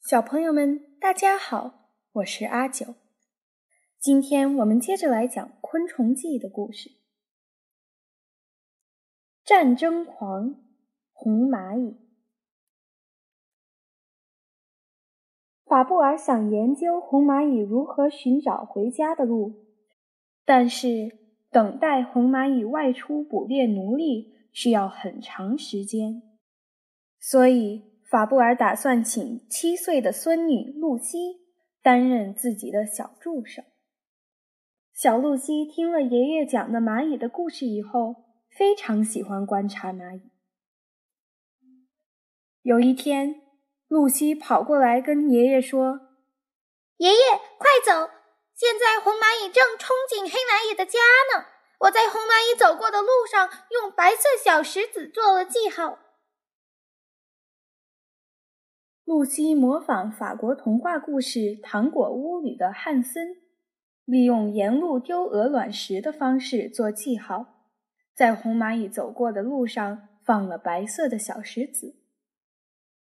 小朋友们，大家好，我是阿九。今天我们接着来讲《昆虫记》的故事。战争狂红蚂蚁，法布尔想研究红蚂蚁如何寻找回家的路，但是等待红蚂蚁外出捕猎奴隶需要很长时间，所以。法布尔打算请七岁的孙女露西担任自己的小助手。小露西听了爷爷讲的蚂蚁的故事以后，非常喜欢观察蚂蚁。有一天，露西跑过来跟爷爷说：“爷爷，快走！现在红蚂蚁正冲进黑蚂蚁的家呢。我在红蚂蚁走过的路上用白色小石子做了记号。”露西模仿法国童话故事《糖果屋》里的汉森，利用沿路丢鹅卵石的方式做记号，在红蚂蚁走过的路上放了白色的小石子。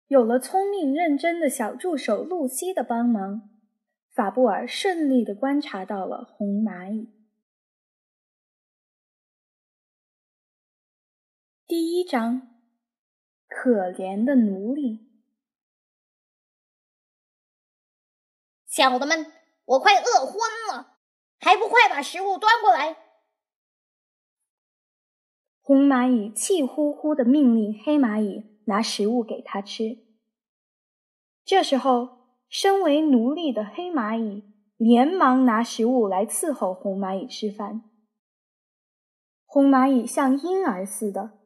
有了聪明认真的小助手露西的帮忙，法布尔顺利地观察到了红蚂蚁。第一章：可怜的奴隶。小的们，我快饿昏了，还不快把食物端过来！红蚂蚁气呼呼的命令黑蚂蚁拿食物给他吃。这时候，身为奴隶的黑蚂蚁连忙拿食物来伺候红蚂蚁吃饭。红蚂蚁像婴儿似的，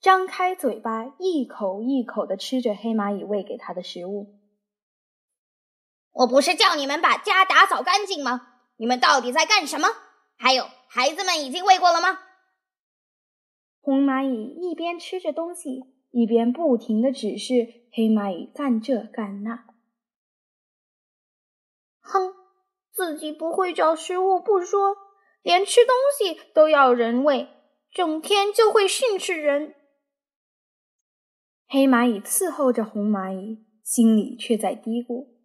张开嘴巴，一口一口的吃着黑蚂蚁喂给它的食物。我不是叫你们把家打扫干净吗？你们到底在干什么？还有，孩子们已经喂过了吗？红蚂蚁一边吃着东西，一边不停的指示黑蚂蚁干这干那。哼，自己不会找食物不说，连吃东西都要人喂，整天就会训斥人。黑蚂蚁伺候着红蚂蚁，心里却在嘀咕。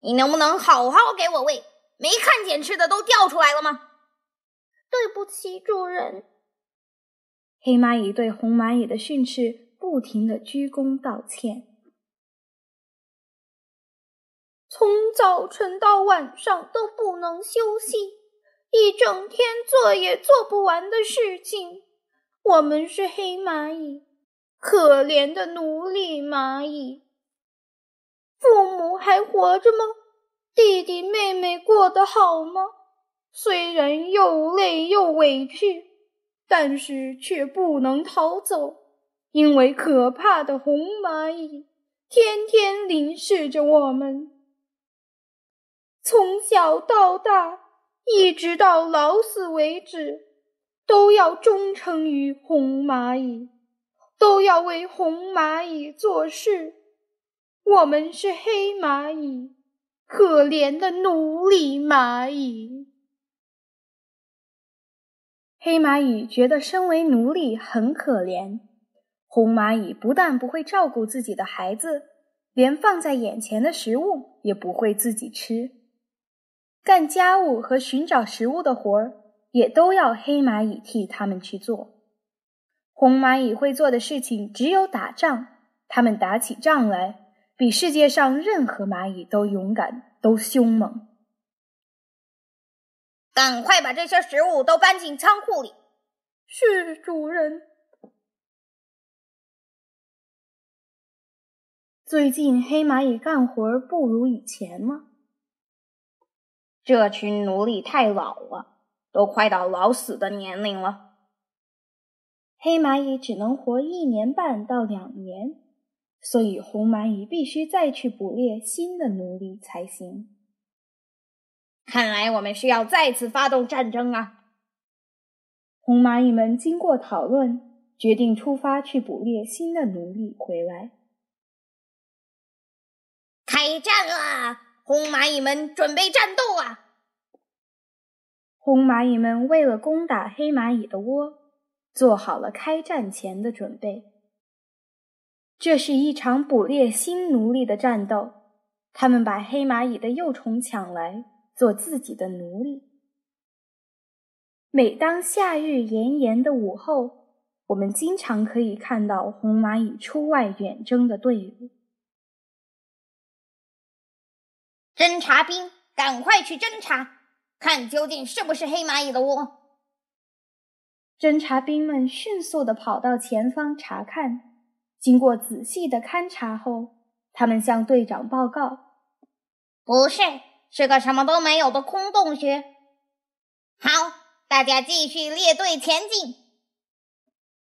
你能不能好好给我喂？没看见吃的都掉出来了吗？对不起，主人。黑蚂蚁对红蚂蚁的训斥不停的鞠躬道歉。从早晨到晚上都不能休息，一整天做也做不完的事情。我们是黑蚂蚁，可怜的奴隶蚂蚁。父母还活着吗？弟弟妹妹过得好吗？虽然又累又委屈，但是却不能逃走，因为可怕的红蚂蚁天天凝视着我们。从小到大，一直到老死为止，都要忠诚于红蚂蚁，都要为红蚂蚁做事。我们是黑蚂蚁，可怜的奴隶蚂蚁。黑蚂蚁觉得身为奴隶很可怜。红蚂蚁不但不会照顾自己的孩子，连放在眼前的食物也不会自己吃，干家务和寻找食物的活儿也都要黑蚂蚁替他们去做。红蚂蚁会做的事情只有打仗，他们打起仗来。比世界上任何蚂蚁都勇敢，都凶猛。赶快把这些食物都搬进仓库里。是主人。最近黑蚂蚁干活不如以前吗？这群奴隶太老了，都快到老死的年龄了。黑蚂蚁只能活一年半到两年。所以，红蚂蚁必须再去捕猎新的奴隶才行。看来我们需要再次发动战争啊！红蚂蚁们经过讨论，决定出发去捕猎新的奴隶回来。开战啦！红蚂蚁们准备战斗啊！红蚂蚁们为了攻打黑蚂蚁的窝，做好了开战前的准备。这是一场捕猎新奴隶的战斗，他们把黑蚂蚁的幼虫抢来做自己的奴隶。每当夏日炎炎的午后，我们经常可以看到红蚂蚁出外远征的队伍。侦察兵，赶快去侦查，看究竟是不是黑蚂蚁的窝。侦察兵们迅速地跑到前方查看，经过仔细的勘察后，他们向队长报告：“不是，是个什么都没有的空洞穴。”好，大家继续列队前进。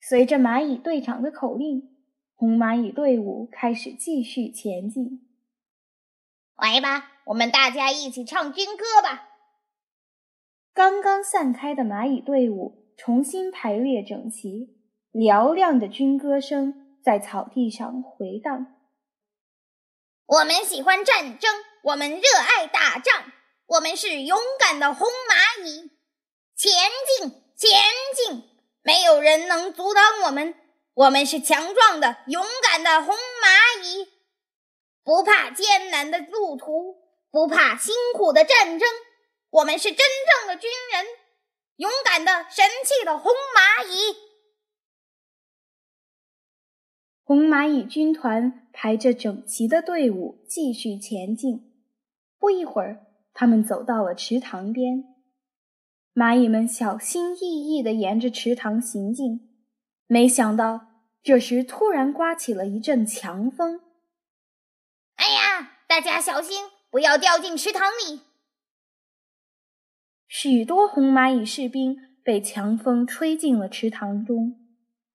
随着蚂蚁队长的口令，红蚂蚁队伍开始继续前进。来吧，我们大家一起唱军歌吧！刚刚散开的蚂蚁队伍。重新排列整齐，嘹亮的军歌声在草地上回荡。我们喜欢战争，我们热爱打仗，我们是勇敢的红蚂蚁。前进，前进！没有人能阻挡我们。我们是强壮的、勇敢的红蚂蚁，不怕艰难的路途，不怕辛苦的战争。我们是真正的军人。勇敢的、神气的红蚂蚁，红蚂蚁军团排着整齐的队伍继续前进。不一会儿，他们走到了池塘边。蚂蚁们小心翼翼地沿着池塘行进，没想到这时突然刮起了一阵强风。哎呀，大家小心，不要掉进池塘里！许多红蚂蚁士兵被强风吹进了池塘中。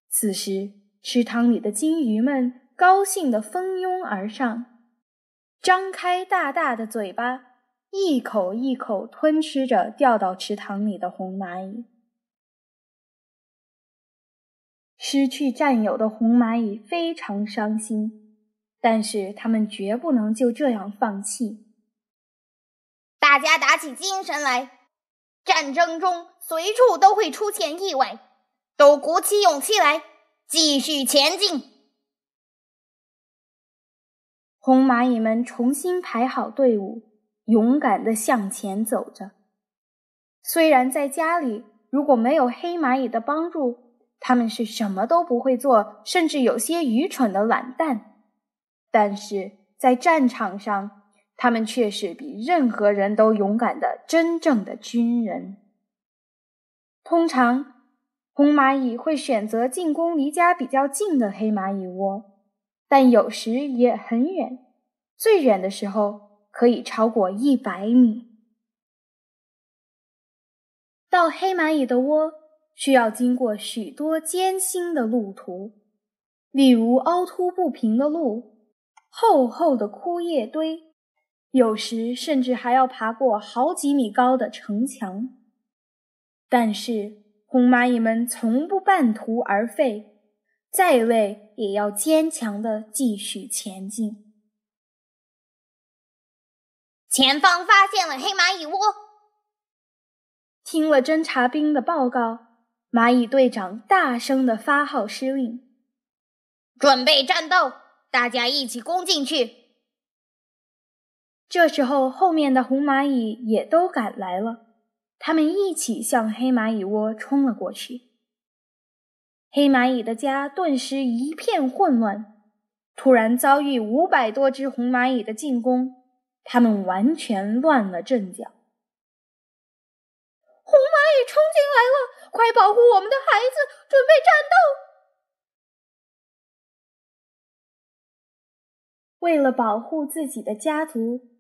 此时，池塘里的金鱼们高兴地蜂拥而上，张开大大的嘴巴，一口一口吞吃着掉到池塘里的红蚂蚁。失去战友的红蚂蚁非常伤心，但是他们绝不能就这样放弃。大家打起精神来！战争中随处都会出现意外，都鼓起勇气来，继续前进。红蚂蚁们重新排好队伍，勇敢地向前走着。虽然在家里，如果没有黑蚂蚁的帮助，他们是什么都不会做，甚至有些愚蠢的懒蛋，但是在战场上。他们却是比任何人都勇敢的真正的军人。通常，红蚂蚁会选择进攻离家比较近的黑蚂蚁窝，但有时也很远，最远的时候可以超过一百米。到黑蚂蚁的窝需要经过许多艰辛的路途，例如凹凸不平的路、厚厚的枯叶堆。有时甚至还要爬过好几米高的城墙，但是红蚂蚁们从不半途而废，再累也要坚强的继续前进。前方发现了黑蚂蚁窝，听了侦察兵的报告，蚂蚁队长大声的发号施令：“准备战斗，大家一起攻进去！”这时候，后面的红蚂蚁也都赶来了，他们一起向黑蚂蚁窝冲了过去。黑蚂蚁的家顿时一片混乱，突然遭遇五百多只红蚂蚁的进攻，他们完全乱了阵脚。红蚂蚁冲进来了，快保护我们的孩子，准备战斗！为了保护自己的家族。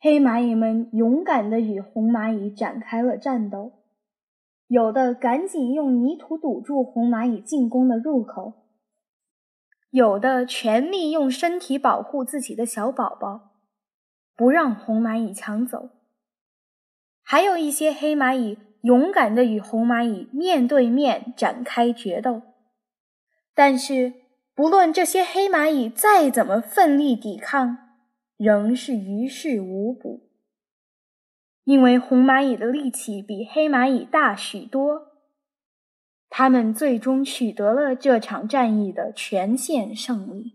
黑蚂蚁们勇敢地与红蚂蚁展开了战斗，有的赶紧用泥土堵住红蚂蚁进攻的入口，有的全力用身体保护自己的小宝宝，不让红蚂蚁抢走。还有一些黑蚂蚁勇敢地与红蚂蚁面对面展开决斗，但是不论这些黑蚂蚁再怎么奋力抵抗。仍是于事无补，因为红蚂蚁的力气比黑蚂蚁大许多，他们最终取得了这场战役的全线胜利。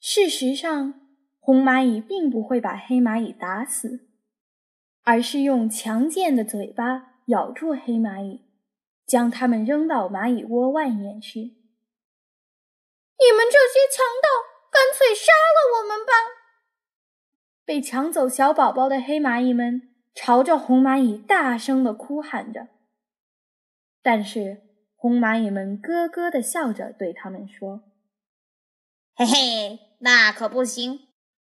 事实上，红蚂蚁并不会把黑蚂蚁打死，而是用强健的嘴巴咬住黑蚂蚁，将它们扔到蚂蚁窝外面去。你们这些强盗，干脆杀了我们吧！被抢走小宝宝的黑蚂蚁们朝着红蚂蚁大声的哭喊着，但是红蚂蚁们咯咯的笑着对他们说：“嘿嘿，那可不行，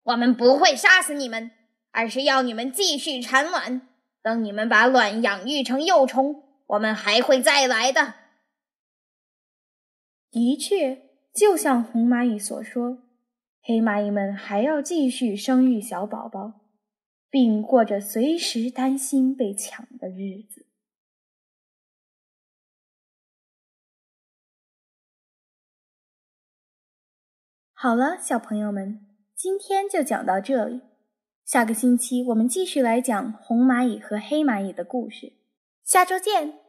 我们不会杀死你们，而是要你们继续产卵。等你们把卵养育成幼虫，我们还会再来的。”的确，就像红蚂蚁所说。黑蚂蚁们还要继续生育小宝宝，并过着随时担心被抢的日子。好了，小朋友们，今天就讲到这里。下个星期我们继续来讲红蚂蚁和黑蚂蚁的故事。下周见。